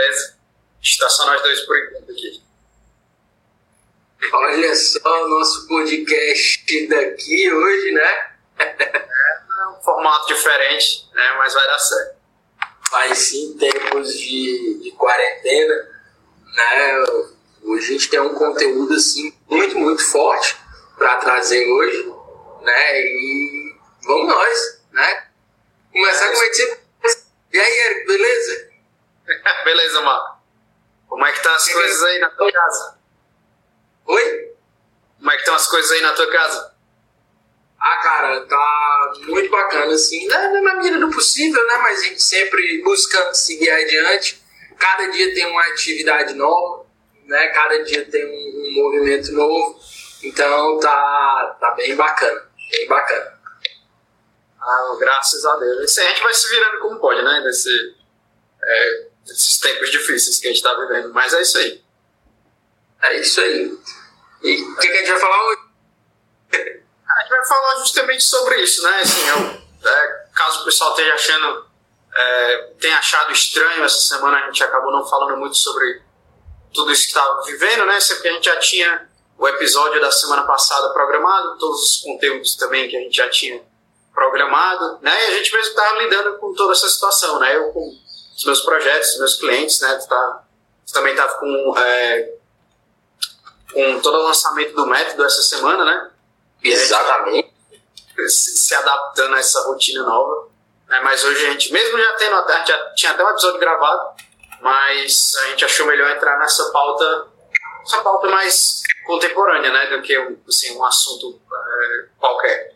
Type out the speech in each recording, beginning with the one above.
beleza? Está só nós dois por enquanto aqui. Olha só o nosso podcast daqui hoje, né? É um formato diferente, né? Mas vai dar certo. Mas sim, tempos de, de quarentena, né? Hoje a gente tem um conteúdo assim muito, muito forte para trazer hoje, né? E vamos nós, né? Começar é, com a gente. E aí, Eric, beleza? beleza, Marco. Como é que tá as que coisas aí na tua casa? Oi? Como é que estão as coisas aí na tua casa? Ah, cara, tá muito bacana, assim, na, na medida do possível, né? Mas a gente sempre buscando seguir adiante. Cada dia tem uma atividade nova, né? Cada dia tem um, um movimento novo. Então tá, tá bem bacana, bem bacana. Ah, graças a Deus. A gente vai se virando como pode, né? Nesse, é, nesses tempos difíceis que a gente tá vivendo. Mas é isso aí. É isso aí. E o que, que, a gente vai falar hoje? A gente vai falar justamente sobre isso, né? Assim, eu, é, caso o pessoal esteja achando, é, tenha achado estranho essa semana, a gente acabou não falando muito sobre tudo isso que estava vivendo, né? Sempre que a gente já tinha o episódio da semana passada programado, todos os conteúdos também que a gente já tinha programado, né? E a gente mesmo estava lidando com toda essa situação, né? Eu com os meus projetos, os meus clientes, né? Tá, também estava com, é, com todo o lançamento do método essa semana, né? Exatamente. Se, se, adaptando a essa rotina nova. Né? Mas hoje a gente, mesmo já tendo, até, já tinha até um episódio gravado, mas a gente achou melhor entrar nessa pauta, essa pauta mais contemporânea, né? Do que assim, um assunto é, qualquer.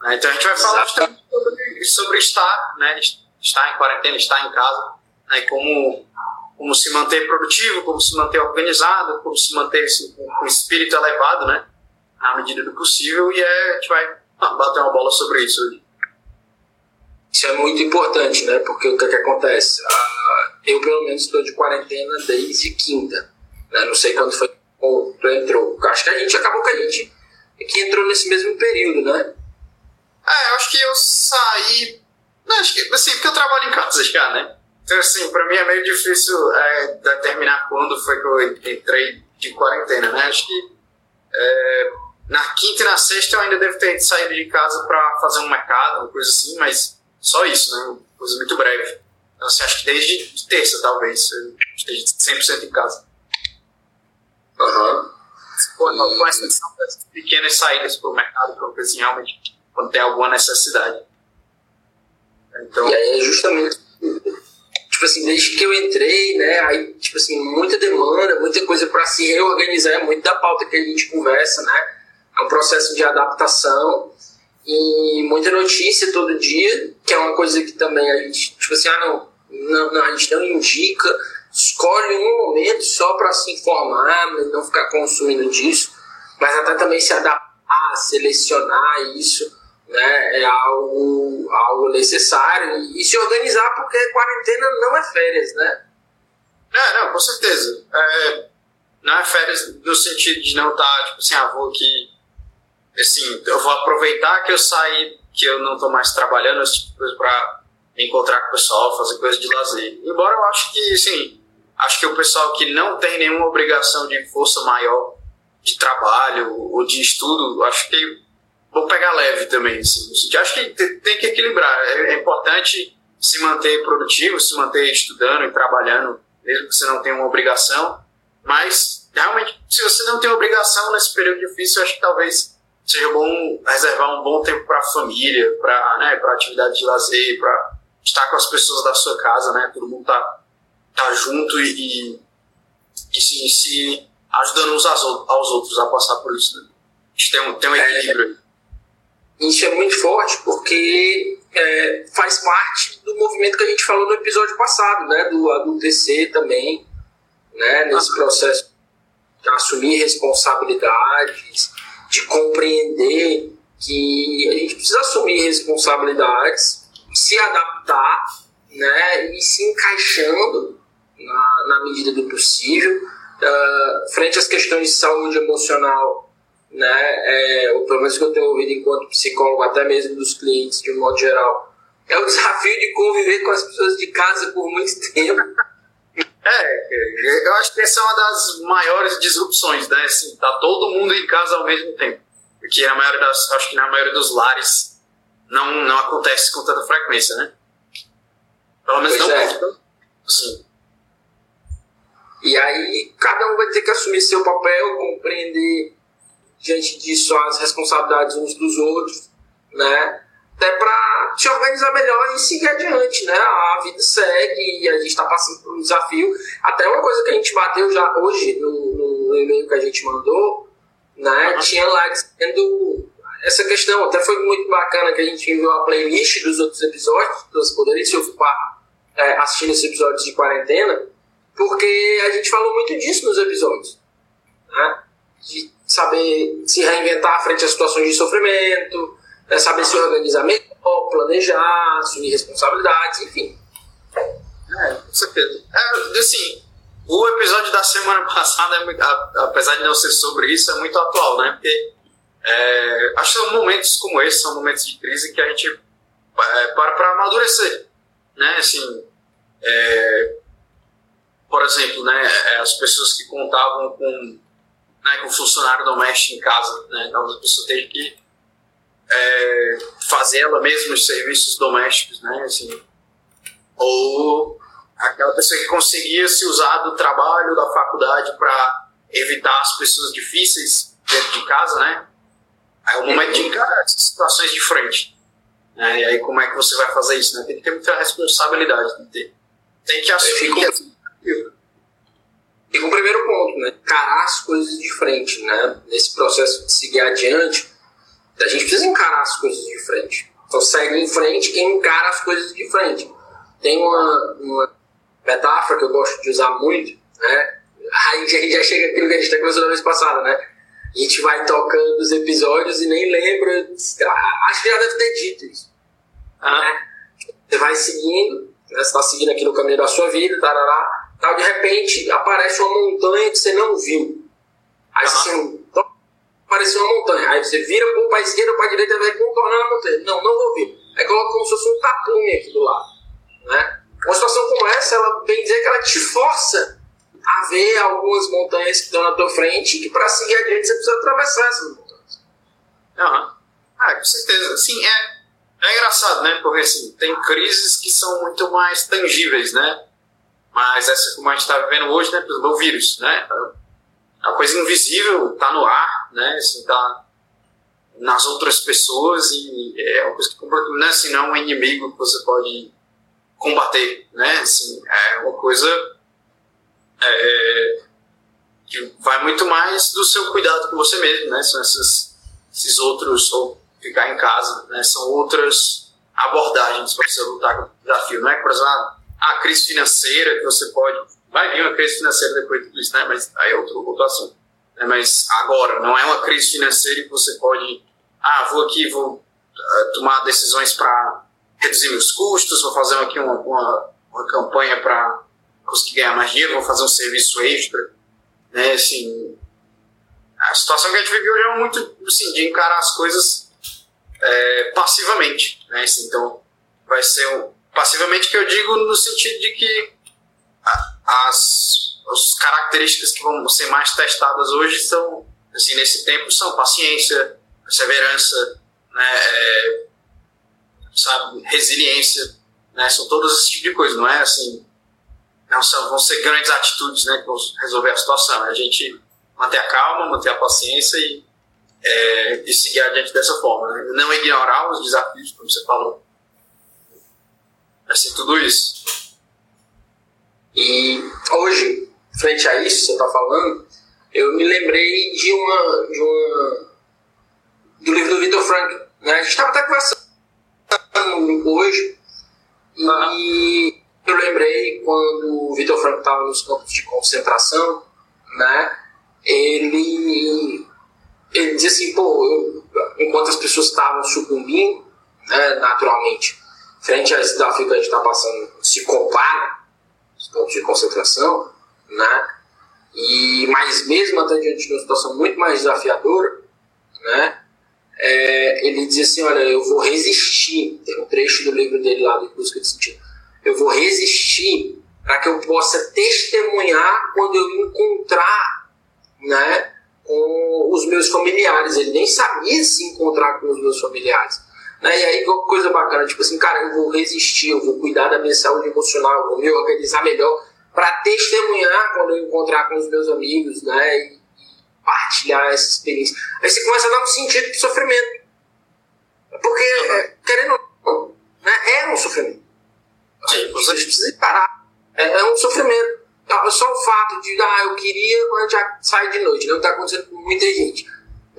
Né? Então a gente vai falar sobre, sobre estar, né? Estar em quarentena, estar em casa, né? como, como se manter produtivo, como se manter organizado, como se manter assim, com, espírito elevado, né? à medida do possível, e é, a gente vai bater uma bola sobre isso hoje. Isso é muito importante, né? Porque o que, é que acontece? Ah, eu, pelo menos, estou de quarentena desde quinta. Né? Não sei quando foi que tu entrou. Acho que a gente acabou que a gente que entrou nesse mesmo período, né? É, eu acho que eu saí. Acho que, assim, porque eu trabalho em casa já, né? Então, assim, pra mim é meio difícil é, determinar quando foi que eu entrei de quarentena, né? Acho que é, na quinta e na sexta eu ainda devo ter saído de casa pra fazer um mercado, uma coisa assim, mas só isso, né? Uma coisa muito breve. Então, assim, acho que desde terça, talvez, eu esteja 100% em casa. Aham. Uhum. Com exceção das pequenas saídas pro mercado, que eu assim, realmente quando tem alguma necessidade. Então... E aí é justamente, tipo assim, desde que eu entrei, né, aí, tipo assim, muita demanda, muita coisa para se reorganizar, é muito da pauta que a gente conversa, né, é um processo de adaptação e muita notícia todo dia, que é uma coisa que também a gente, tipo assim, ah, não, não, não a gente não indica, escolhe um momento só para se informar, não ficar consumindo disso, mas até também se adaptar, selecionar isso né, é algo, algo necessário e, se organizar porque quarentena não é férias, né? É, não, com certeza. É, não é férias no sentido de não estar, tá, tipo assim, ah, vou aqui, assim, eu vou aproveitar que eu saí, que eu não estou mais trabalhando, esse tipo de coisa pra me encontrar com o pessoal, fazer coisa de lazer. Embora eu acho que, assim, acho que o pessoal que não tem nenhuma obrigação de força maior de trabalho ou de estudo, acho que vou pegar leve também. Assim. Acho que tem que equilibrar. É, é, importante se manter produtivo, se manter estudando e trabalhando, mesmo que você não tenha uma obrigação. Mas, realmente, se você não tem obrigação nesse período difícil, acho que talvez seja bom reservar um bom tempo para a família, para né, atividade de lazer, para estar com as pessoas da sua casa, né? Todo mundo tá, tá junto e, e, e se, se, ajudando uns aos outros a passar por isso. Né? A gente tem um, tem um é, equilíbrio. É, isso é muito forte porque é, faz parte do movimento que a gente falou no episódio passado, né? Do adultecer também, né? Nesse processo de assumir responsabilidades, de compreender que a gente precisa assumir responsabilidades, se adaptar, né? E se encaixando na, na medida do possível. Uh, frente às questões de saúde emocional né, é, ou pelo menos que eu tenho ouvido enquanto psicólogo, até mesmo dos clientes de um modo geral, é o desafio de conviver com as pessoas de casa por muito tempo. É, eu acho que essa é uma das maiores disrupções, né? Assim, tá todo mundo em casa ao mesmo tempo. Porque a maioria das, acho que na maioria dos lares não, não acontece com tanta frequência, né? Pelo menos Pois não é. Assim, E aí cada um vai ter que assumir seu papel, compreender diante disso as responsabilidades uns dos outros, né? Até para se organizar melhor e seguir adiante, né? A vida segue e a gente está passando por um desafio. Até uma coisa que a gente bateu já hoje no, no e-mail que a gente mandou, né? Uhum. Tinha lá dizendo essa questão. Até foi muito bacana que a gente enviou a playlist dos outros episódios, para vocês poderem se ocupar é, assistindo esses episódios de quarentena, porque a gente falou muito disso nos episódios. Né? De saber se reinventar frente a situações de sofrimento, né? saber se organizar melhor, planejar, assumir responsabilidades, enfim. É, com certeza. É, assim, o episódio da semana passada, apesar de não ser sobre isso, é muito atual, né? Porque é, acho que são momentos como esse, são momentos de crise que a gente é, para para amadurecer, né? Assim, é, por exemplo, né, é, as pessoas que contavam com, né, com funcionário doméstico em casa, né? Então, a pessoa teve que é, fazer ela mesma os serviços domésticos, né? Assim, ou aquela pessoa que conseguia se usar do trabalho, da faculdade para evitar as pessoas difíceis dentro de casa, né? Aí é o momento de encarar essas situações de frente. Né? E aí como é que você vai fazer isso? Né? Tem que ter muita responsabilidade. Tem que, ter. Tem que assumir Fica- que com o primeiro ponto, né? Encarar as coisas de frente, né? Nesse processo de seguir adiante, a gente precisa encarar as coisas de frente. Então segue em frente quem encara as coisas de frente. Tem uma, uma metáfora que eu gosto de usar muito, né? Aí a gente já chega aquilo que a gente até conversou na vez passada, né? A gente vai tocando os episódios e nem lembra. Acho que já deve ter dito isso. Ah, Você vai seguindo, né? você está seguindo aqui no caminho da sua vida, tarará, tal, de repente aparece uma montanha que você não viu. Aí você então, apareceu uma montanha. Aí você vira para a esquerda ou para a direita e vai contornando a montanha. Não, não vou vir. Aí coloca como se fosse um tapume aqui do lado. Né? Uma situação como essa, ela bem dizer que ela te força a ver algumas montanhas que estão na tua frente e que para seguir adiante você precisa atravessar essas montanhas. aham. Ah, com certeza. Assim, é, é engraçado, né? Porque assim, tem crises que são muito mais tangíveis, né? Mas essa como a gente está vivendo hoje, né? Exemplo, o vírus, né? É uma coisa invisível, tá no ar, né? Assim, tá nas outras pessoas e é uma coisa que não é assim, não é um inimigo que você pode combater, né? Assim, é uma coisa é, que vai muito mais do seu cuidado com você mesmo, né? São esses, esses outros, ou ficar em casa, né? São outras abordagens para você lutar com o desafio, não é? Por exemplo, a, crise financeira que você pode, vai vir uma crise financeira depois de tudo isso, né? Mas aí é outro, outro assunto. Né? Mas agora, não é uma crise financeira que você pode, ah, vou aqui, vou ah, tomar decisões para reduzir meus custos, vou fazer aqui uma, uma, uma campanha para conseguir ganhar mais dinheiro, vou fazer um serviço extra, né, assim, a situação que a gente vive hoje é muito, assim, de encarar as coisas é, passivamente, né, assim, então vai ser um, passivamente que eu digo no sentido de que as, as características que vão ser mais testadas hoje são, assim, nesse tempo, são paciência, perseverança, né, é, sabe, resiliência, né, são todos esse tipo de coisa, não é assim, não são, vão ser grandes atitudes, né, que vão resolver a situação, é a gente manter a calma, manter a paciência e, é, e seguir adiante dessa forma, né? não ignorar os desafios, como você falou, vai ser tudo isso. E hoje, frente a isso que você está falando, eu me lembrei de uma, de uma do livro do Victor Frank. Né? A gente estava até conversando hoje e eu lembrei quando o Victor Frank estava nos campos de concentração, né? Ele ele dizia assim, pô, eu, enquanto as pessoas estavam sucumbindo, né, naturalmente, frente a esse desafio que a gente está passando, se compara os campos de concentração, né? E, mas mesmo até diante de uma situação muito mais desafiadora, né? É, ele diz assim, olha, eu vou resistir, tem um trecho do livro dele lá, do Busca de Sentido, eu vou resistir para que eu possa testemunhar quando eu encontrar né, com os meus familiares. Ele nem sabia se encontrar com os meus familiares. Né? E aí, coisa bacana, tipo assim, cara, eu vou resistir, eu vou cuidar da minha saúde emocional, eu vou me organizar melhor para testemunhar quando eu encontrar com os meus amigos, né? E partilhar essa experiência. Aí você começa a dar um sentido pro sofrimento. Porque, é, querendo ou não, né, é um sofrimento. Sim, você precisa parar. É, é um sofrimento. É só o fato de, ah, eu queria quando a gente já sai de noite, não está acontecendo com muita gente.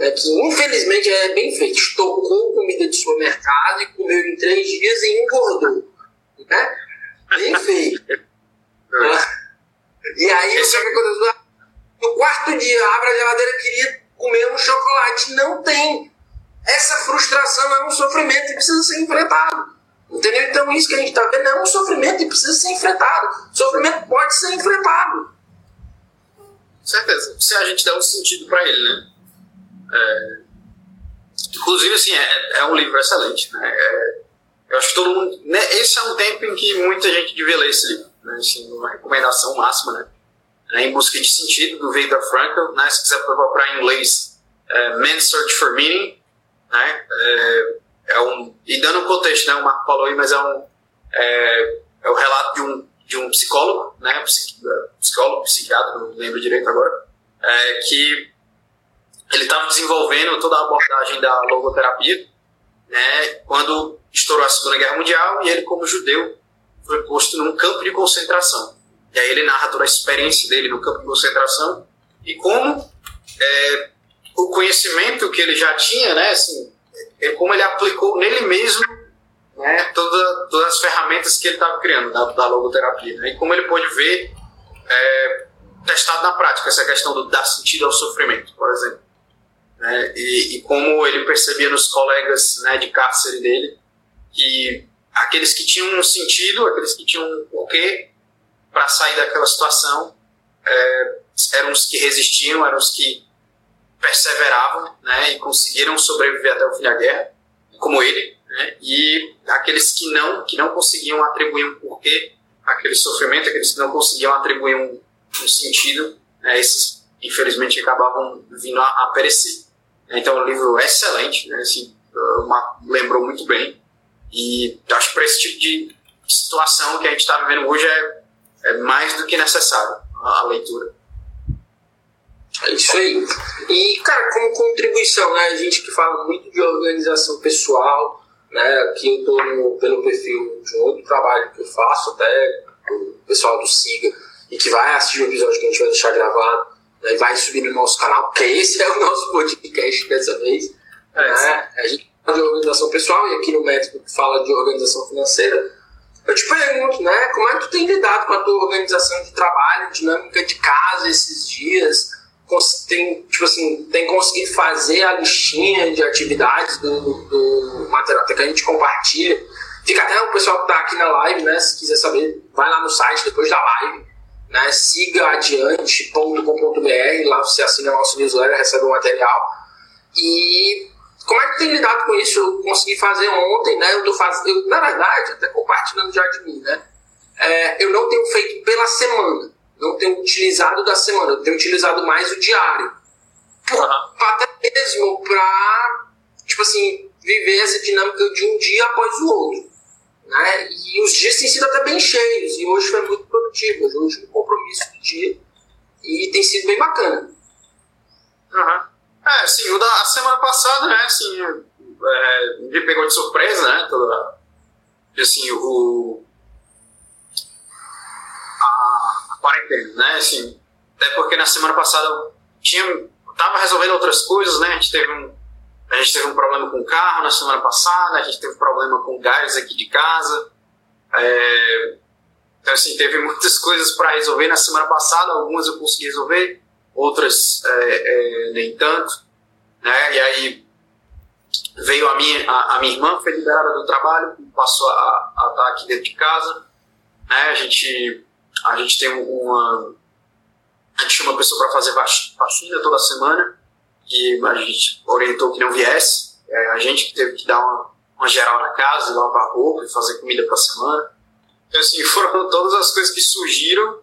É que infelizmente é bem feito. Estocou comida de supermercado e comeu em três dias e engordou. Né? Bem feito. né? E aí o que aconteceu? No quarto dia, abre a geladeira queria comer um chocolate. Não tem. Essa frustração é um sofrimento e precisa ser enfrentado. Entendeu? Então, isso que a gente está vendo é um sofrimento e precisa ser enfrentado. O sofrimento pode ser enfrentado. Certeza. Se a gente der um sentido para ele, né? É... Inclusive, assim, é, é, um livro excelente, né? É... Eu acho que todo mundo. Né? Esse é um tempo em que muita gente devia ler esse livro. Né? Assim, uma recomendação máxima, né? É, em Busca de Sentido, do Viktor Frankl. Né? Se quiser procurar em inglês, é, Man's Search for Meaning. Né? É, é um, e dando um contexto, né, o Marco falou aí, mas é um é, é o relato de um, de um psicólogo, né, psicólogo, psiquiatra, não lembro direito agora, é, que ele estava desenvolvendo toda a abordagem da logoterapia, né, quando estourou a Segunda Guerra Mundial e ele, como judeu, foi posto num campo de concentração. E aí ele narra toda a experiência dele no campo de concentração e como é, o conhecimento que ele já tinha, né, assim, é como ele aplicou nele mesmo né, toda, todas as ferramentas que ele estava criando da, da logoterapia. Né, e como ele pôde ver é, testado na prática essa questão do dar sentido ao sofrimento, por exemplo. Né, e, e, como ele percebia nos colegas né, de cárcere dele que aqueles que tinham um sentido, aqueles que tinham um porquê para sair daquela situação, é, eram os que resistiam, eram os que perseveravam né, e conseguiram sobreviver até o fim da guerra, como ele, né, e aqueles que não, que não conseguiam atribuir um porquê aquele sofrimento, aqueles que não conseguiam atribuir um, um sentido, né, esses infelizmente acabavam vindo a, a perecer. Então, o um livro é excelente, né, assim, uma, lembrou muito bem, e acho que para esse tipo de situação que a gente está vivendo hoje é, é mais do que necessário a, a leitura. É isso aí. E, cara, como contribuição, né? A gente que fala muito de organização pessoal, né? Aqui no, pelo perfil de um outro trabalho que eu faço, até o pessoal do Siga, e que vai assistir o episódio que a gente vai deixar gravado, né? vai subir no nosso canal, porque esse é o nosso podcast dessa vez. É, né? A gente fala de organização pessoal, e aqui no Método fala de organização financeira. Eu te pergunto, né? Como é que tu tem lidado com a tua organização de trabalho, dinâmica de casa esses dias? tem, tipo assim, tem conseguido fazer a listinha de atividades do, do material que a gente compartilha. Fica até o pessoal que está aqui na live, né? Se quiser saber, vai lá no site depois da live, né? Siga adiante.com.br, lá você assina nosso newsletter, recebe o material. E como é que tem lidado com isso? Eu consegui fazer ontem, né? Eu tô fazendo, na verdade, até compartilhando já de mim, né? É, eu não tenho feito pela semana não tenho utilizado da semana, eu tenho utilizado mais o diário. Uhum. Até mesmo para, tipo assim, viver essa dinâmica de um dia após o outro. Né? E os dias têm sido até bem cheios, e hoje foi muito produtivo. Hoje um compromisso do dia e tem sido bem bacana. Uhum. É, sim, o da semana passada, né, assim, é, me pegou de surpresa, né, toda, assim, o, quarentena, né? Assim, até porque na semana passada eu tinha, tava resolvendo outras coisas, né? A gente teve um, a gente teve um problema com o carro na semana passada, a gente teve um problema com gás aqui de casa. É, então, assim, teve muitas coisas para resolver na semana passada, algumas eu consegui resolver, outras é, é, nem tanto. Né? E aí veio a minha, a, a, minha irmã, foi liberada do trabalho, passou a, estar aqui dentro de casa. Né? A gente a gente tem uma. A gente chama a pessoa para fazer vacina toda semana e a gente orientou que não viesse. É a gente que teve que dar uma, uma geral na casa, lavar roupa e fazer comida para a semana. Assim, foram todas as coisas que surgiram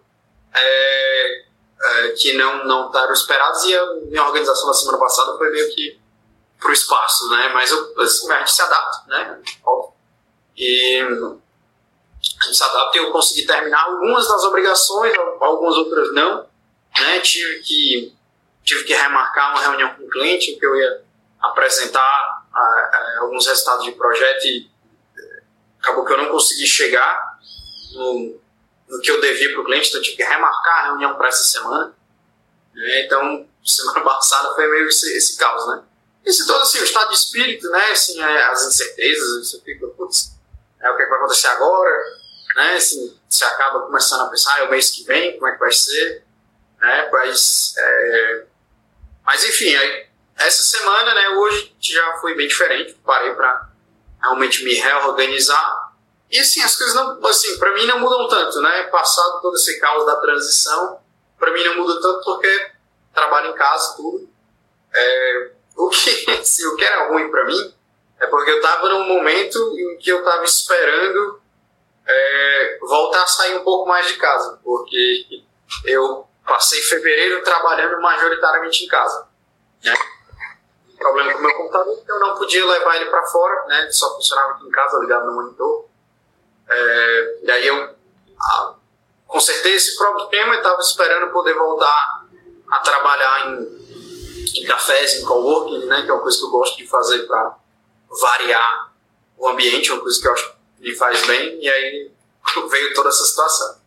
é, é, que não não estavam esperadas e a minha organização da semana passada foi meio que pro espaço, né? Mas eu, assim, a gente se adapta, né? E a gente se adapta e eu consegui terminar algumas das obrigações, algumas outras não, né? Tive que tive que remarcar uma reunião com o cliente que eu ia apresentar a, a, alguns resultados de projeto e acabou que eu não consegui chegar no, no que eu devia para o cliente, então eu tive que remarcar a reunião para essa semana. Né? Então, semana passada foi meio esse, esse caos, né? Esse todo assim, o estado de espírito, né? Assim, é, as incertezas, você fica, putz, é o que, é que vai acontecer agora, né? Assim, você acaba começando a pensar, é o mês que vem, como é que vai ser, né? Mas, é... mas enfim, aí, essa semana, né? Hoje já foi bem diferente, parei para realmente me reorganizar e assim, as coisas não, assim, para mim não mudam tanto, né? Passado todo esse caos da transição, para mim não muda tanto porque trabalho em casa, tudo. É, o, que, assim, o que era ruim para mim é porque eu estava num momento em que eu estava esperando é, voltar a sair um pouco mais de casa, porque eu passei fevereiro trabalhando majoritariamente em casa. Né? Problema com o meu computador eu não podia levar ele para fora, né? ele só funcionava aqui em casa, ligado no monitor. É, e aí eu a, consertei esse problema e estava esperando poder voltar a trabalhar em, em cafés, em coworking, né, que é uma coisa que eu gosto de fazer para variar o ambiente, uma coisa que eu acho que me faz bem, e aí veio toda essa situação.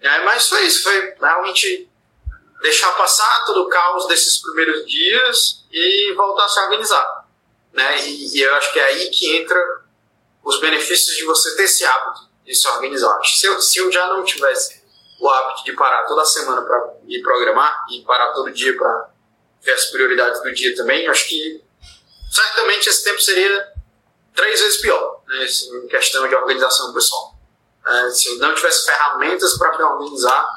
E aí, mas foi isso, foi realmente deixar passar todo o caos desses primeiros dias e voltar a se organizar. Né? E, e eu acho que é aí que entra os benefícios de você ter esse hábito de se organizar. Se eu, se eu já não tivesse o hábito de parar toda semana para ir programar e parar todo dia para ver as prioridades do dia também, acho que certamente esse tempo seria três vezes pior, né, em questão de organização pessoal. É, se eu não tivesse ferramentas para me organizar,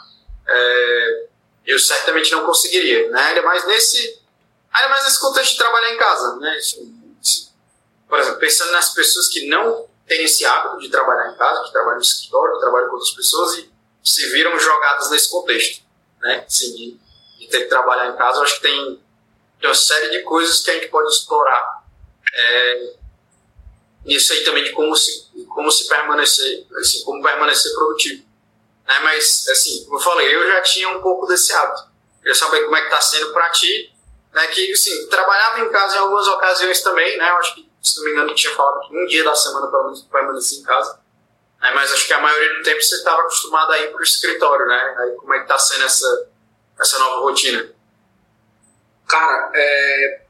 é, eu certamente não conseguiria, né? ainda mais nesse ainda mais nesse contexto de trabalhar em casa, né? Assim, por exemplo, pensando nas pessoas que não têm esse hábito de trabalhar em casa, que trabalham no escritório, que trabalham com outras pessoas e se viram jogadas nesse contexto, né? Assim, de, de ter que trabalhar em casa, eu acho que tem, tem uma série de coisas que a gente pode explorar. É, isso aí também de como se, como se permanecer, assim, como permanecer produtivo. Né? Mas, assim, como eu falei, eu já tinha um pouco desse hábito. Já sabia como é que está sendo para ti, né? Que, assim, trabalhava em casa em algumas ocasiões também, né? Eu acho que se não me engano, tinha falado que um dia da semana pelo menos permanecia em casa. É, mas acho que a maioria do tempo você estava acostumado a ir para o escritório, né? Aí como é que está sendo essa, essa nova rotina? Cara, é,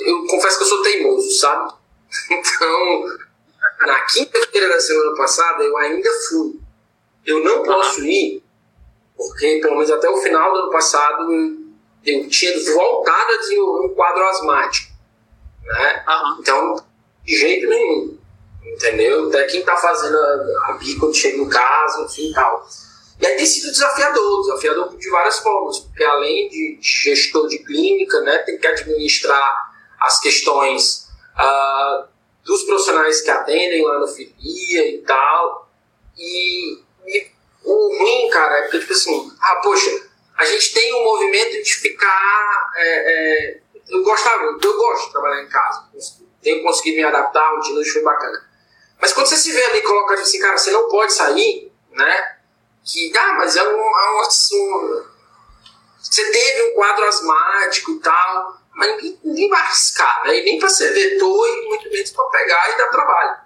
eu confesso que eu sou teimoso, sabe? Então, na quinta-feira da semana passada, eu ainda fui. Eu não posso ir, porque pelo menos até o final do ano passado eu tinha voltado a desenvolver um quadro asmático. Né? Então, de jeito nenhum. Entendeu? Até quem tá fazendo a, a bico quando chega em casa, enfim e tal. E aí tem sido desafiador, desafiador de várias formas, porque além de gestor de clínica, né, tem que administrar as questões uh, dos profissionais que atendem lá no filia e tal. E, e, o ruim, cara, é porque, tipo assim, ah, poxa, a gente tem um movimento de ficar. É, é, eu gostava, eu gosto de trabalhar em casa tenho conseguido me adaptar, a rotina foi bacana. Mas quando você se vê ali e coloca assim, cara, você não pode sair, né? Que, ah, mas é um, é um Você teve um quadro asmático e tal, mas ninguém, ninguém vai arriscar, né? E nem para ser vetor e muito menos para pegar e dar trabalho.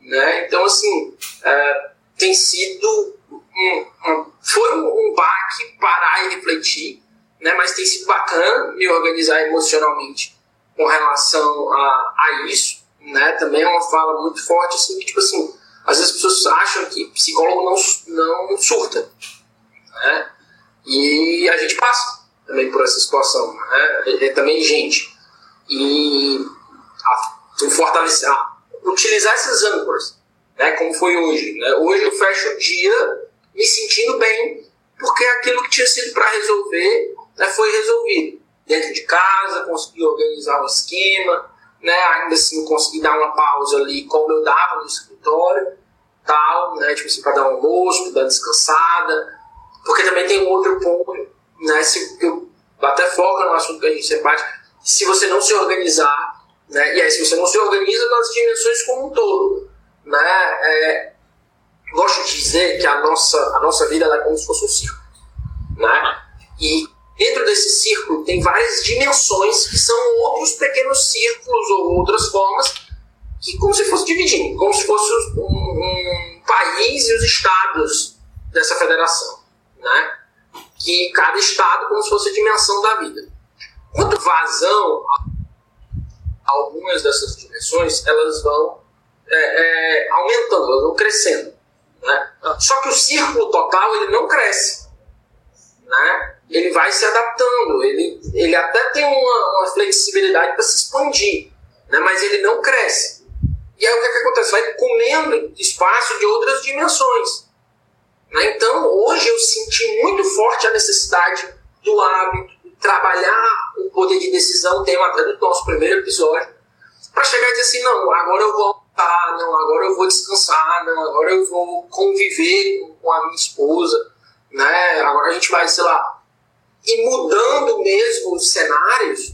Né? Então, assim, é, tem sido. Um, um, foi um, um baque parar e refletir, né? mas tem sido bacana me organizar emocionalmente com relação a, a isso, né, também é uma fala muito forte, assim, que, tipo assim, às vezes as pessoas acham que psicólogo não, não surta, né, e a gente passa também por essa situação, né, é, é também gente, e a, fortalecer, a, utilizar esses âncoras, né, como foi hoje, né, hoje eu fecho o dia me sentindo bem, porque aquilo que tinha sido para resolver né, foi resolvido dentro de casa, consegui organizar o esquema, né? ainda assim consegui dar uma pausa ali como eu dava no escritório. tal, né? Tipo assim, para dar um almoço, para dar descansada. Porque também tem um outro ponto, né? Se, eu até foca no assunto que a gente sempre bate, se você não se organizar, né? E aí, se você não se organiza nas dimensões como um todo, né? É, gosto de dizer que a nossa, a nossa vida é como se fosse um círculo, né? E dentro desse círculo tem várias dimensões que são outros pequenos círculos ou outras formas que como se fosse dividindo, como se fosse um, um país e os estados dessa federação, né? Que cada estado como se fosse a dimensão da vida. Quanto vazão algumas dessas dimensões, elas vão é, é, aumentando, elas vão crescendo. Né? Só que o círculo total ele não cresce. Né? Ele vai se adaptando, ele, ele até tem uma, uma flexibilidade para se expandir, né? mas ele não cresce. E aí o que, é que acontece? Vai comendo espaço de outras dimensões. Né? Então hoje eu senti muito forte a necessidade do hábito, de trabalhar o poder de decisão, tema até do nosso primeiro episódio, para chegar e dizer assim: não, agora eu vou ah, não, agora eu vou descansar, não, agora eu vou conviver com a minha esposa, né? Agora a gente vai, sei lá, ir mudando mesmo os cenários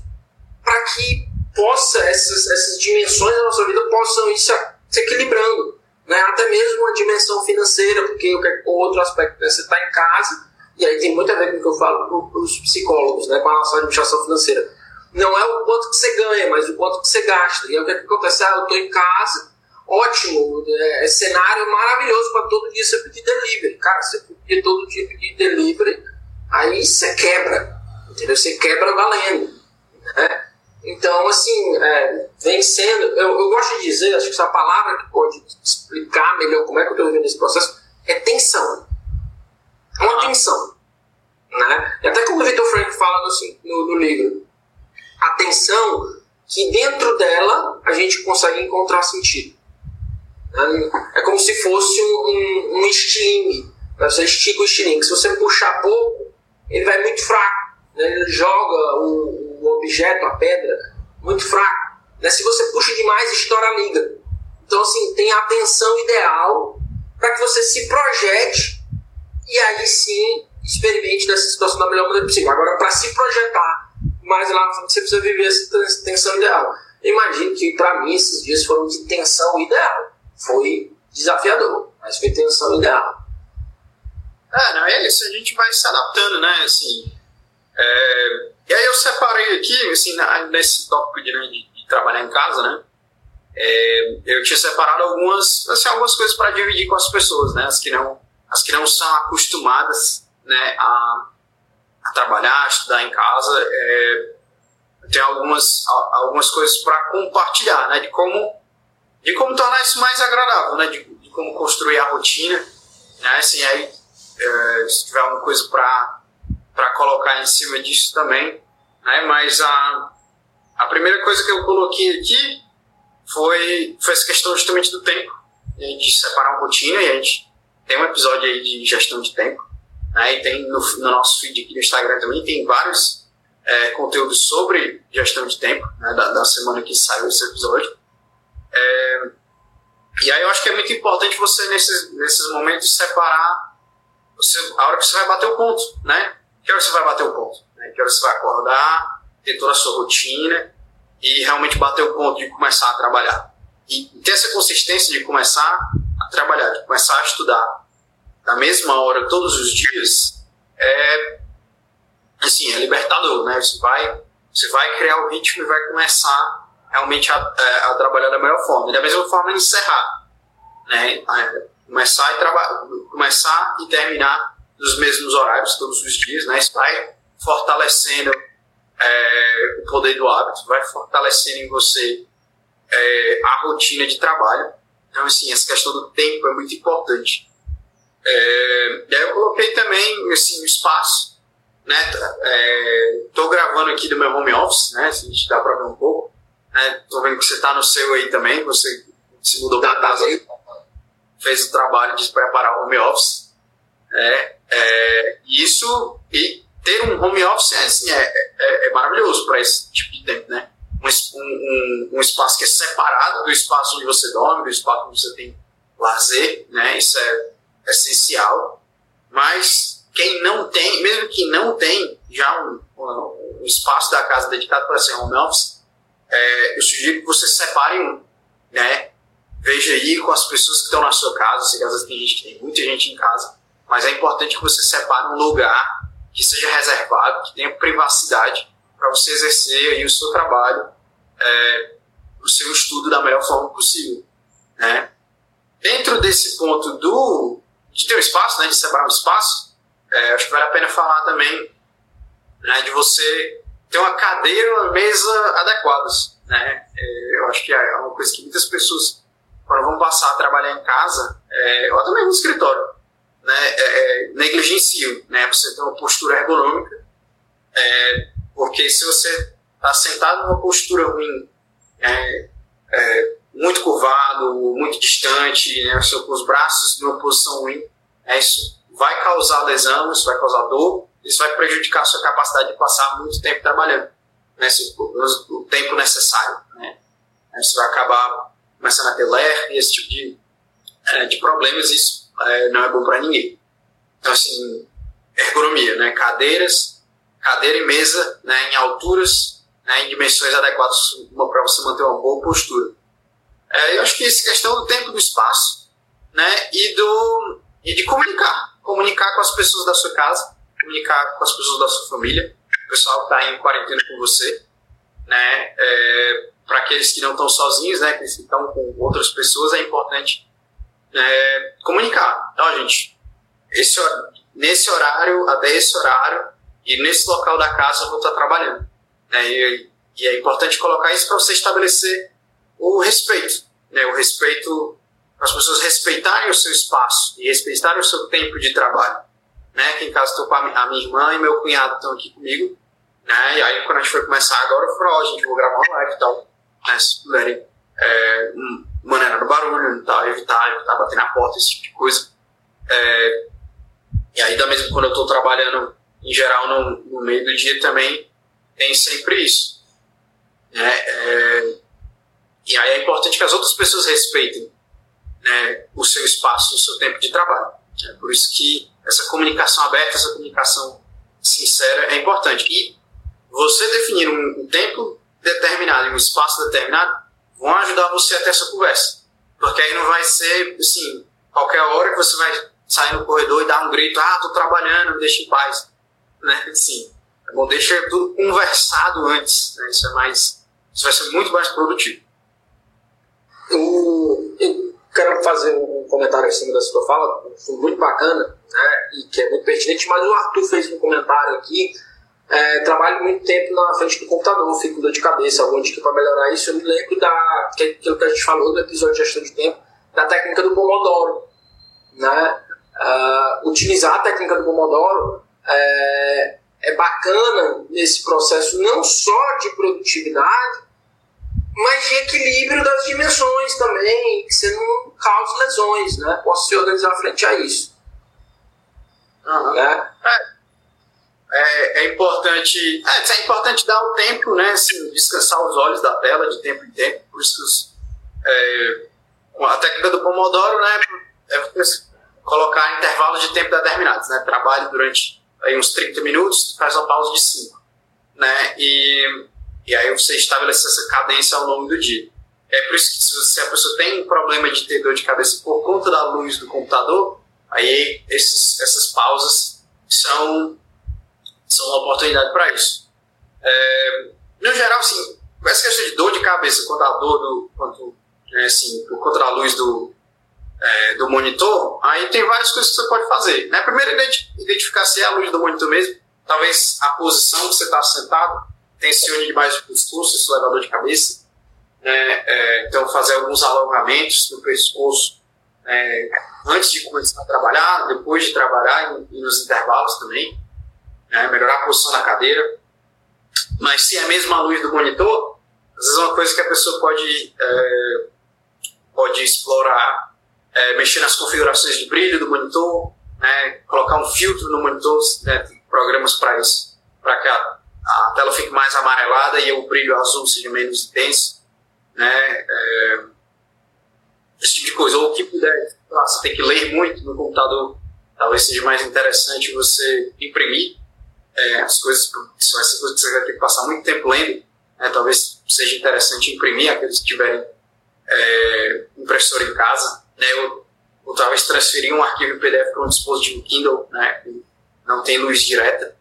para que possa, essas, essas dimensões da nossa vida possam ir se, se equilibrando, né? Até mesmo a dimensão financeira, porque o outro aspecto, né? você está em casa, e aí tem muito a ver com o que eu falo para os psicólogos, né? Com a nossa administração financeira não é o quanto que você ganha, mas o quanto que você gasta. E aí o que, é que acontece? Ah, eu estou em casa, ótimo, é, é cenário maravilhoso para todo dia você pedir delivery. Cara, você pedir todo dia pedir delivery, aí você quebra, entendeu? Você quebra valendo, né? Então, assim, é, vem sendo, eu, eu gosto de dizer, acho que essa palavra que pode explicar melhor como é que eu estou vivendo esse processo, é tensão. É uma tensão. Né? E até como o Victor Frank fala no, no, no livro, a tensão que dentro dela a gente consegue encontrar sentido. É como se fosse um, um, um estilingue. Você estica o estilingue. Se você puxar pouco, ele vai muito fraco. Né? Ele joga o, o, objeto, a pedra, muito fraco. Né? Se você puxa demais, estoura a liga. Então, assim, tem a tensão ideal para que você se projete e aí sim experimente dessa situação da melhor maneira possível. Agora, para se projetar mais lá você precisa viver essa tensão ideal. Imagino que para mim esses dias foram de tensão ideal foi desafiador, mas foi tensão ideal. É, não é isso, a gente vai se adaptando, né, assim. É, e aí eu separei aqui, assim, nesse tópico de, né, de, de trabalhar em casa, né, é, eu tinha separado algumas, assim, algumas coisas para dividir com as pessoas, né, as que não, as que não são acostumadas, né, a, a trabalhar, a estudar em casa, é, tem algumas, algumas coisas para compartilhar, né, de como de como tornar isso mais agradável, né? De, de como construir a rotina, né? Assim, aí, é, se tiver alguma coisa para colocar em cima disso também, né? Mas a, a primeira coisa que eu coloquei aqui foi, foi essa questão justamente do tempo, né? de separar uma rotina, e a gente tem um episódio aí de gestão de tempo, né? E tem no, no nosso feed aqui no Instagram também, tem vários é, conteúdos sobre gestão de tempo, né? da, da semana que saiu esse episódio. É, e aí eu acho que é muito importante você, nesses, nesses momentos, separar você, a hora que você vai bater o ponto, né? Que hora você vai bater o ponto? Né? Que hora você vai acordar, ter toda a sua rotina e realmente bater o ponto de começar a trabalhar. E ter essa consistência de começar a trabalhar, de começar a estudar na mesma hora, todos os dias, é, assim, é libertador, né? Você vai, você vai criar o ritmo e vai começar realmente a, é, a, trabalhar da melhor forma. E da mesma forma encerrar. Né? Começar e, começar e terminar nos mesmos horários todos os dias. Né? Isso vai fortalecendo é, o poder do hábito, vai fortalecendo em você é, a rotina de trabalho. Então, assim, essa questão do tempo é muito importante. É, e aí eu coloquei também assim, o espaço. Estou né? gravando aqui do meu home office, né? Se a gente dá para ver um pouco. Né? Tô vendo que você está no seu aí também, você se mudou para casa, fez o trabalho de preparar o home office. É, é, isso, e ter um home office é, assim, é, é, é maravilhoso para esse tipo de tempo, né? Um, um, um, espaço que é separado do espaço onde você dorme, do espaço onde você tem lazer, né? Isso é essencial. Mas quem não tem, mesmo que não tem já um, um, um espaço da casa dedicado para ser home office, é, eu sugiro que você separe um, né? Veja aí com as pessoas que estão na sua casa, se vezes tem gente que tem muita gente em casa, mas é importante que você separe um lugar que seja reservado, que tenha privacidade para você exercer aí o seu trabalho, é, o seu estudo da melhor forma possível, né? Dentro desse ponto do de ter um espaço, né, de separar um espaço, é, acho que vale a pena falar também né, de você ter uma cadeira uma mesa adequadas, né? É, eu acho que é uma coisa que muitas pessoas quando vão passar a trabalhar em casa, é, ou também no escritório, né, é, é, negligenciam, né? Você tem uma postura ergonômica, é, porque se você está sentado numa postura ruim, é, é, muito curvado, muito distante, né, com os braços numa posição ruim, é, isso vai causar lesão, isso vai causar dor, isso vai prejudicar a sua capacidade de passar muito tempo trabalhando, né, o tempo necessário. Né? Você vai acabar começando a ter ler e esse tipo de, é, de problemas, isso é, não é bom para ninguém. Então, assim, ergonomia, né? cadeiras, cadeira e mesa né, em alturas, né, em dimensões adequadas para você manter uma boa postura. É, eu acho que essa questão do tempo do espaço né, e, do, e de comunicar. Comunicar com as pessoas da sua casa, comunicar com as pessoas da sua família, o pessoal que está em quarentena com você. Né, é, para aqueles que não estão sozinhos, né, que estão com outras pessoas, é importante é, comunicar. Então, gente, esse, nesse horário, até esse horário, e nesse local da casa eu vou estar trabalhando. Né, e, e é importante colocar isso para você estabelecer o respeito. Né, o respeito, as pessoas respeitarem o seu espaço e respeitarem o seu tempo de trabalho. Né, aqui em casa estou com a minha irmã e meu cunhado estão aqui comigo. Né, e aí, quando a gente foi começar agora, eu falei: oh, gente, vou gravar uma live e tal né, se puderem é, maneira do barulho, tá, evitar, evitar bater na porta, esse tipo de coisa. É, e ainda mesmo quando eu estou trabalhando em geral no, no, meio do dia também tem sempre isso. Né? É, e aí é importante que as outras pessoas respeitem né, o seu espaço, o seu tempo de trabalho. É por isso que essa comunicação aberta, essa comunicação sincera é importante. E você definir um, tempo determinado, em um espaço determinado, vão ajudar você a ter essa conversa. Porque aí não vai ser, assim, qualquer hora que você vai sair no corredor e dar um grito, ah, tô trabalhando, me deixa em paz. Né? Assim, é bom, deixa tudo conversado antes. Né? Isso é mais. Isso vai ser muito mais produtivo. Eu, eu quero fazer um comentário em cima da sua fala, foi muito bacana, né? E que é muito pertinente, mas o Arthur fez um comentário aqui é, trabalho muito tempo na frente do computador, fico dor de cabeça, alguma dica para melhorar isso. Eu me lembro da que, aquilo que a gente falou no episódio de gestão de tempo, da técnica do Pomodoro. Né? Uh, utilizar a técnica do Pomodoro é, é bacana nesse processo não só de produtividade, mas de equilíbrio das dimensões também, que você não cause lesões, né? Posso se organizar frente a isso. Uhum. Né? É é, é, importante é, é, importante dar o tempo, né, assim, descansar os olhos da tela de tempo em tempo, por isso é, a técnica do Pomodoro, né, é colocar intervalos de tempo determinados, né, trabalho durante aí, uns 30 minutos, faz uma pausa de 5, né, e, e aí você estabelece essa cadência ao longo do dia. É por isso que se a pessoa tem um problema de ter dor de cabeça por conta da luz do computador, aí esses, essas pausas são são uma oportunidade para isso. É, no geral, assim, essa questão de dor de cabeça quanto a dor do, quanto, é, assim, por conta da luz do, é, do monitor, aí tem várias coisas que você pode fazer. Né? Primeiro, identificar se é a luz do monitor mesmo. Talvez a posição que você está sentado tensione demais o pescoço, isso leva dor de cabeça. Né? É, então, fazer alguns alongamentos no pescoço é, antes de começar a trabalhar, depois de trabalhar e nos intervalos também né, melhorar a posição da cadeira. Mas se é a mesma luz do monitor, às vezes é uma coisa que a pessoa pode, é, pode explorar, é, mexer nas configurações de brilho do monitor, né, colocar um filtro no monitor, né, programas para isso, para que a, a, tela fique mais amarelada e o brilho azul seja menos intenso. Né, é, esse tipo de coisa. Ou o que puder, você tem que ler muito no computador, talvez seja mais interessante você imprimir é, as coisas, são essas coisas que você vai ter que passar muito tempo lendo, né, talvez seja interessante imprimir aqueles que tiverem é, impressora em casa, né, ou, ou, talvez transferir um arquivo PDF para um dispositivo Kindle, né, que não tem luz direta,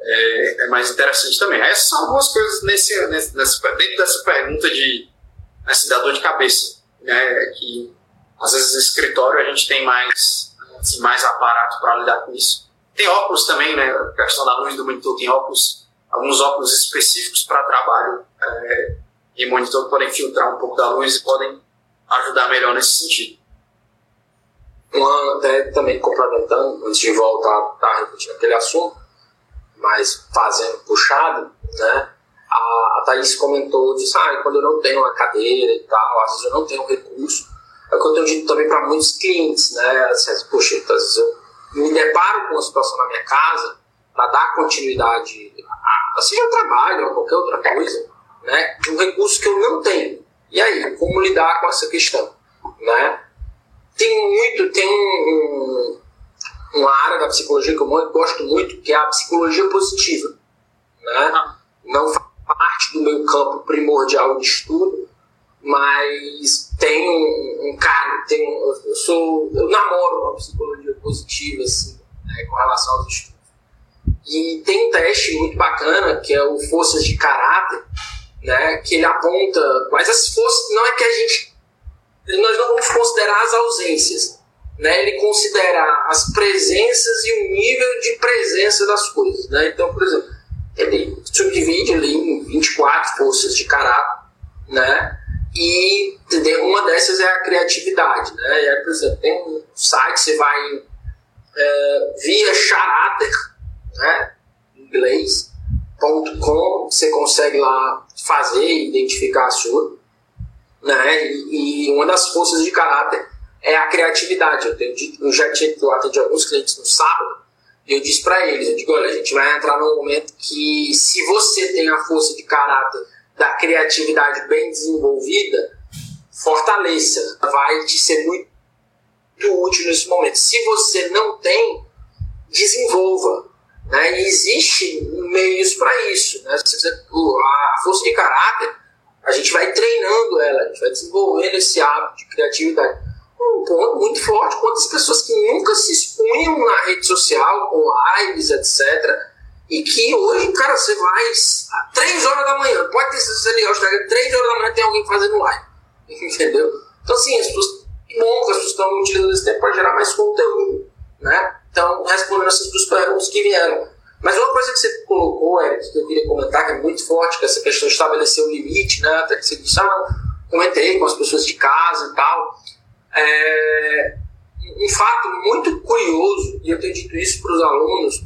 é, é, mais interessante também. Essas são algumas coisas nesse, nesse, dentro dessa pergunta de né, dor de cabeça, né, que às vezes no escritório a gente tem mais, assim, mais aparato para lidar com isso. Tem óculos também, né? A questão da luz do monitor tem óculos, alguns óculos específicos para trabalho é, e monitor que podem filtrar um pouco da luz e podem ajudar melhor nesse sentido. Uma, até também complementando, antes de voltar a repetir aquele assunto, mas fazendo puxado, né? A, a Thaís comentou, disse, ah, quando eu não tenho uma cadeira e tal, às vezes eu não tenho recurso. É o que eu tenho dito também para muitos clientes, né? Assim, poxa, às vezes eu me deparo com uma situação na minha casa para dar continuidade, a, seja o trabalho ou qualquer outra coisa, né, de um recurso que eu não tenho. E aí, como lidar com essa questão? Né? Tem muito, tem um, um, uma área da psicologia que eu gosto muito, que é a psicologia positiva. Né? Não faz parte do meu campo primordial de estudo, mas tem um, um cara, tem um, eu sou, eu namoro uma psicologia positiva assim, né, com relação aos estudos. E tem um teste muito bacana que é o forças de caráter, né, que ele aponta quais as forças, não é que a gente nós não vamos considerar as ausências, né? Ele considera as presenças e o nível de presença das coisas, né? Então, por exemplo, ele subdivide ali em 24 forças de caráter, né? E uma dessas é a criatividade. Né? E aí, por exemplo, tem um site, você vai é, via character, né? em inglês, .com, você consegue lá fazer e identificar a sua. Né? E, e, uma das forças de caráter é a criatividade. Eu, tenho, eu já tinha atendi alguns clientes no sábado e eu disse para eles, eu digo, olha, a gente vai entrar num momento que se você tem a força de caráter da criatividade bem desenvolvida, fortaleça. Vai te ser muito, útil nesse momento. Se você não tem, desenvolva. Né? E existe meios para isso. Né? A força de caráter, a gente vai treinando ela, a gente vai desenvolvendo esse hábito de criatividade. Um ponto muito forte, quantas pessoas que nunca se expunham na rede social, com lives, etc., e que hoje, cara, você vai às 3 horas da manhã, pode ter se você ligar o Instagram, 3 horas da manhã tem alguém fazendo live. Entendeu? Então, assim, as pessoas, que bom que as pessoas estão utilizando esse tempo para gerar mais conteúdo, né? Então, respondendo essas duas perguntas que vieram. Mas uma coisa que você colocou, Eric, que eu queria comentar, que é muito forte, que é essa questão de estabelecer o limite, né? Até que você disse, ah, comentei com as pessoas de casa e tal. É, um fato muito curioso, e eu tenho dito isso para os alunos,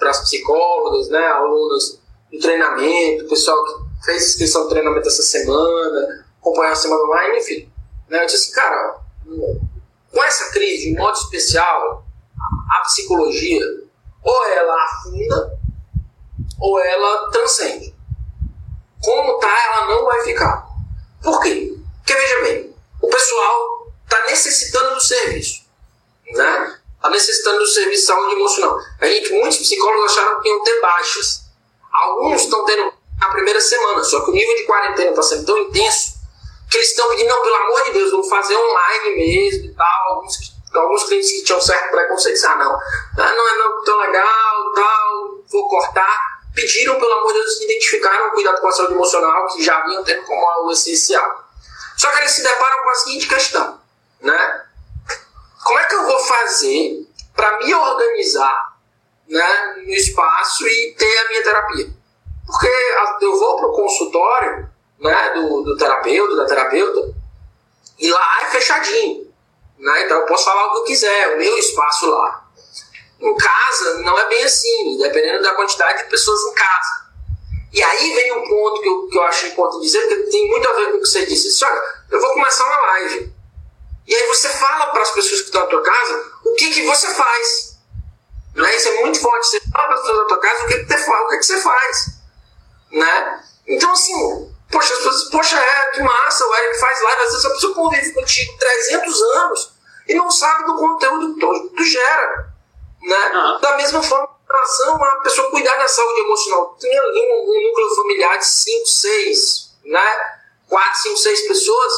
para as psicólogas, né, alunos do treinamento, pessoal que fez inscrição de treinamento essa semana, acompanhar a semana online, enfim. Né, eu disse cara, com essa crise, de modo especial, a psicologia, ou ela afunda, ou ela transcende. Como tá, ela não vai ficar. Por quê? Porque, veja bem, o pessoal está necessitando do serviço né? Está necessitando do serviço de saúde emocional. A gente, muitos psicólogos acharam que iam ter baixas. Alguns estão tendo a primeira semana, só que o nível de quarentena está sendo tão intenso que eles estão pedindo, não, pelo amor de Deus, vamos fazer online mesmo e tal. Alguns, alguns clientes que tinham certo preconceito ah, não, ah, não é não, tão legal, tal, vou cortar. Pediram, pelo amor de Deus, identificaram o cuidado com a saúde emocional, que já vinham tendo como algo essencial. Só que eles se deparam com a seguinte questão, né? Como é que eu vou fazer para me organizar né, no espaço e ter a minha terapia? Porque eu vou para o consultório né, do, do terapeuta, da terapeuta, e lá é fechadinho. Né? Então eu posso falar o que eu quiser, o meu espaço lá. Em casa não é bem assim, dependendo da quantidade de pessoas em casa. E aí vem um ponto que eu, que eu acho importante dizer, porque tem muito a ver com o que você disse. Olha, eu vou começar uma live. E aí você fala para as pessoas que estão na tua casa o que, que você faz. Né? Isso é muito forte. Você fala para as pessoas da tua casa o que, que, você, faz, o que, que você faz. Né? Então, assim, Poxa, as pessoas, poxa, é, que massa, o Eric faz live, às vezes a pessoa convive contigo 300 anos e não sabe do conteúdo que tu, tu gera. Né? Uhum. Da mesma forma, em relação a pessoa cuidar da saúde emocional. Tem ali um, um núcleo familiar de 5, 6, né? 4, 5, 6 pessoas,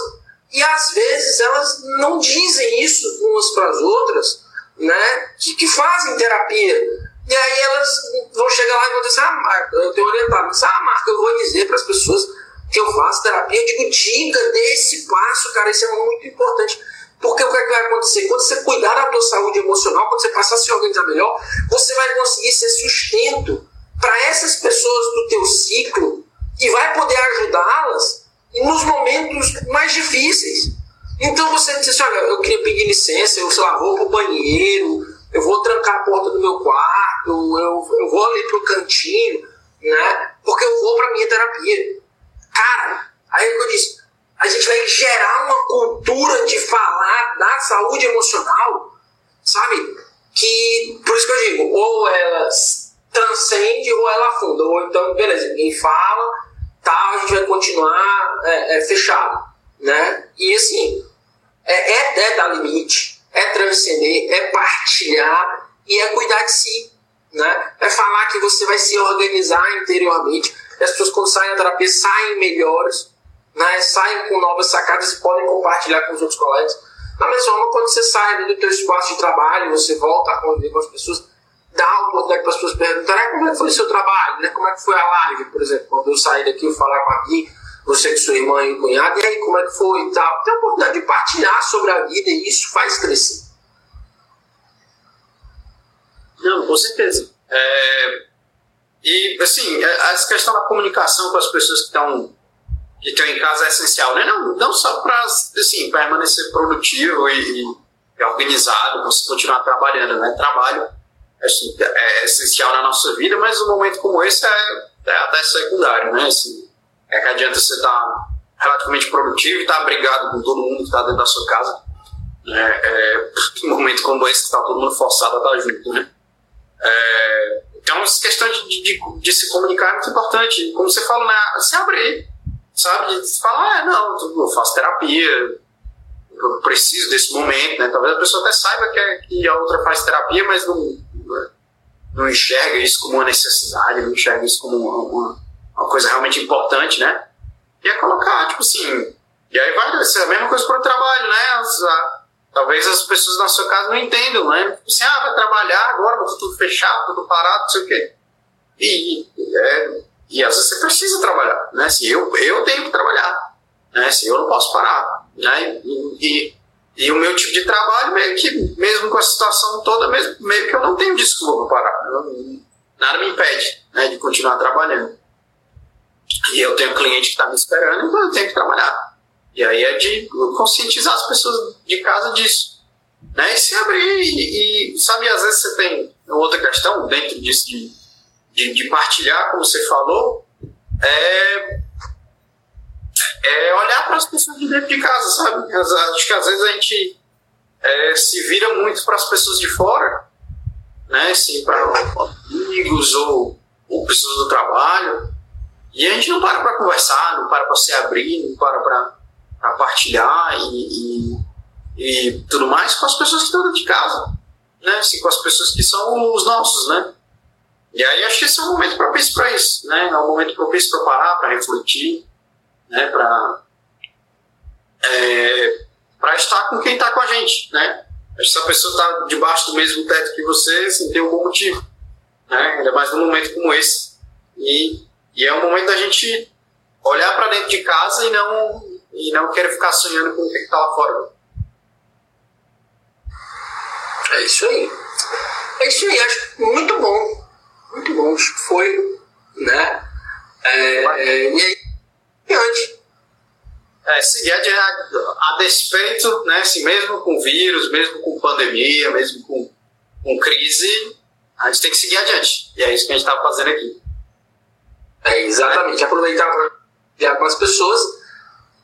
e às vezes elas não dizem isso umas para as outras, né? Que, que fazem terapia. E aí elas vão chegar lá e vão dizer, ah, Marca, eu tenho orientado, mas, ah, Marca, eu vou dizer para as pessoas que eu faço terapia, eu digo, diga desse passo, cara, isso é muito importante. Porque o que, é que vai acontecer? Quando você cuidar da tua saúde emocional, quando você passar a se organizar melhor, você vai conseguir ser sustento para essas pessoas do teu ciclo e vai poder ajudá-las nos momentos mais difíceis. Então você diz assim, olha, eu queria pedir licença, eu sei lá, vou pro banheiro, eu vou trancar a porta do meu quarto, eu, eu vou ali pro cantinho, né? Porque eu vou pra minha terapia. Cara, aí é eu disse, a gente vai gerar uma cultura de falar da saúde emocional, sabe? Que, por isso que eu digo, ou ela transcende ou ela afunda. Ou então, beleza, ninguém fala, tal, a gente vai continuar é, é, fechado, né? E assim, é, é, dar limite, é transcender, é partilhar e é cuidar de si, né? É falar que você vai se organizar interiormente. As pessoas quando saem da terapia saem melhores, né, saem com novas sacadas e podem compartilhar com os outros colegas. Da mesma forma, quando você sai do teu espaço de trabalho, você volta a conviver com as pessoas, dá a oportunidade para as pessoas perguntarem como é que foi o seu trabalho, né? como é que foi a live, por exemplo. Quando eu saí daqui, eu falar com a Gui, você que sua irmã e cunhado, e aí como é que foi e tal. Tem a oportunidade de partilhar sobre a vida e isso faz crescer. Não, com certeza. É... E, assim, é, essa questão da comunicação com as pessoas que estão que estão em casa é essencial, né? Não, não só para assim, permanecer produtivo e, e organizado, você continuar trabalhando, né? Trabalho assim, é essencial na nossa vida, mas um momento como esse é, é até secundário, né? Assim, é que adianta você estar tá relativamente produtivo e estar tá abrigado com todo mundo que está dentro da sua casa. Né? É, um momento como esse que está todo mundo forçado a estar tá junto, né? É, então, essa questão de, de, de, se comunicar é muito importante. Como você falou, né? se abrir sabe? De falar, ah, não, eu faço terapia, eu preciso desse momento, né? Talvez a pessoa até saiba que, é, que a outra faz terapia, mas não, não enxerga isso como uma necessidade, não enxerga isso como uma, uma, uma coisa realmente importante, né? E é colocar, tipo assim, e aí vai ser a mesma coisa para o trabalho, né? As, a, talvez as pessoas na sua casa não entendam, né? Tipo assim, ah, vai trabalhar agora, tá tudo fechado, tudo parado, não sei o quê. E, e é, e às vezes você precisa trabalhar, né? Se eu, eu tenho que trabalhar, né? Se eu não posso parar, né? E, e, e, o meu tipo de trabalho, meio que, mesmo com a situação toda, mesmo, meio que eu não tenho desculpa para parar. Nada me impede né, de continuar trabalhando. E eu tenho um cliente que está me esperando, então eu tenho que trabalhar. E aí é de conscientizar as pessoas de casa disso. Né? E se abrir. E, e sabe, às vezes você tem outra questão dentro disso de de, de partilhar, como você falou, é, é olhar para as pessoas de dentro de casa, sabe? Acho que às vezes a gente é, se vira muito para as pessoas de fora, né? Assim, para amigos ou, ou pessoas do trabalho, e a gente não para para conversar, não para para se abrir, não para para partilhar e, e, e, tudo mais com as pessoas que estão dentro de casa, né? Assim, com as pessoas que são os nossos, né? E aí acho que esse é um momento propício para isso, né? É um momento propício para parar, para refletir, né? Para é, estar com quem está com a gente, né? Acho que se a pessoa está debaixo do mesmo teto que você, assim, tem um bom motivo, né? Ainda mais num momento como esse. E, e é um momento da gente olhar para dentro de casa e não e não querer ficar sonhando com o que está lá fora. É isso aí. É isso aí, acho muito bom muito bom, foi, né? É, é, e aí, diante. É, adiante, a, a despeito, né, assim, mesmo com vírus, mesmo com pandemia, mesmo com, com crise, a gente tem que seguir adiante. E é isso que a gente está fazendo aqui. É, exatamente. Aproveitar para enviar com as pessoas.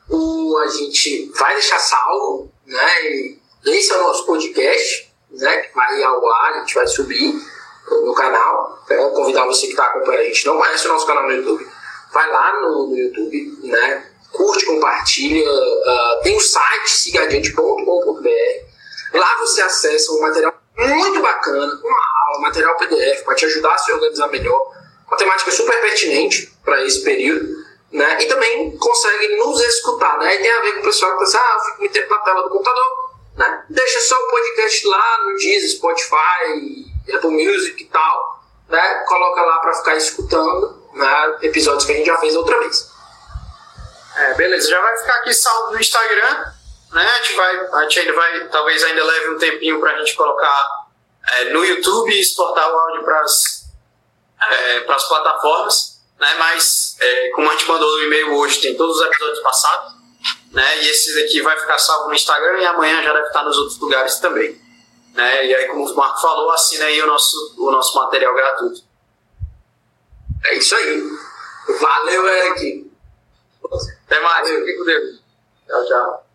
O, a gente vai deixar salvo, né? E esse é o nosso podcast, né? Que vai ao ar, a gente vai subir no canal. Quero convidar você que está acompanhando a gente, não conhece o nosso canal no YouTube, vai lá no, no YouTube, né? Curte, compartilha. Uh, tem o site sigadiante.com.br. Lá você acessa um material muito bacana, uma aula, material PDF para te ajudar a se organizar melhor. Uma temática super pertinente para esse período. Né? E também consegue nos escutar. Né? E tem a ver com o pessoal que pensa, ah, eu fico muito tempo na tela do computador. Né? Deixa só o podcast lá no Deezer, Spotify, Apple Music e tal. Né? Coloca lá para ficar escutando né? episódios que a gente já fez outra vez. É, beleza, já vai ficar aqui salvo no Instagram. Né? A, gente vai, a gente ainda vai, talvez ainda leve um tempinho para a gente colocar é, no YouTube e exportar o áudio para as é, plataformas. Né? Mas, é, como a gente mandou no e-mail hoje, tem todos os episódios passados. Né? E esse daqui vai ficar salvo no Instagram e amanhã já deve estar nos outros lugares também. Né? E aí, como o Marco falou, assina aí o nosso, o nosso material gratuito. É isso aí. Valeu, Eric. Até mais. Fique com Deus. Tchau, tchau.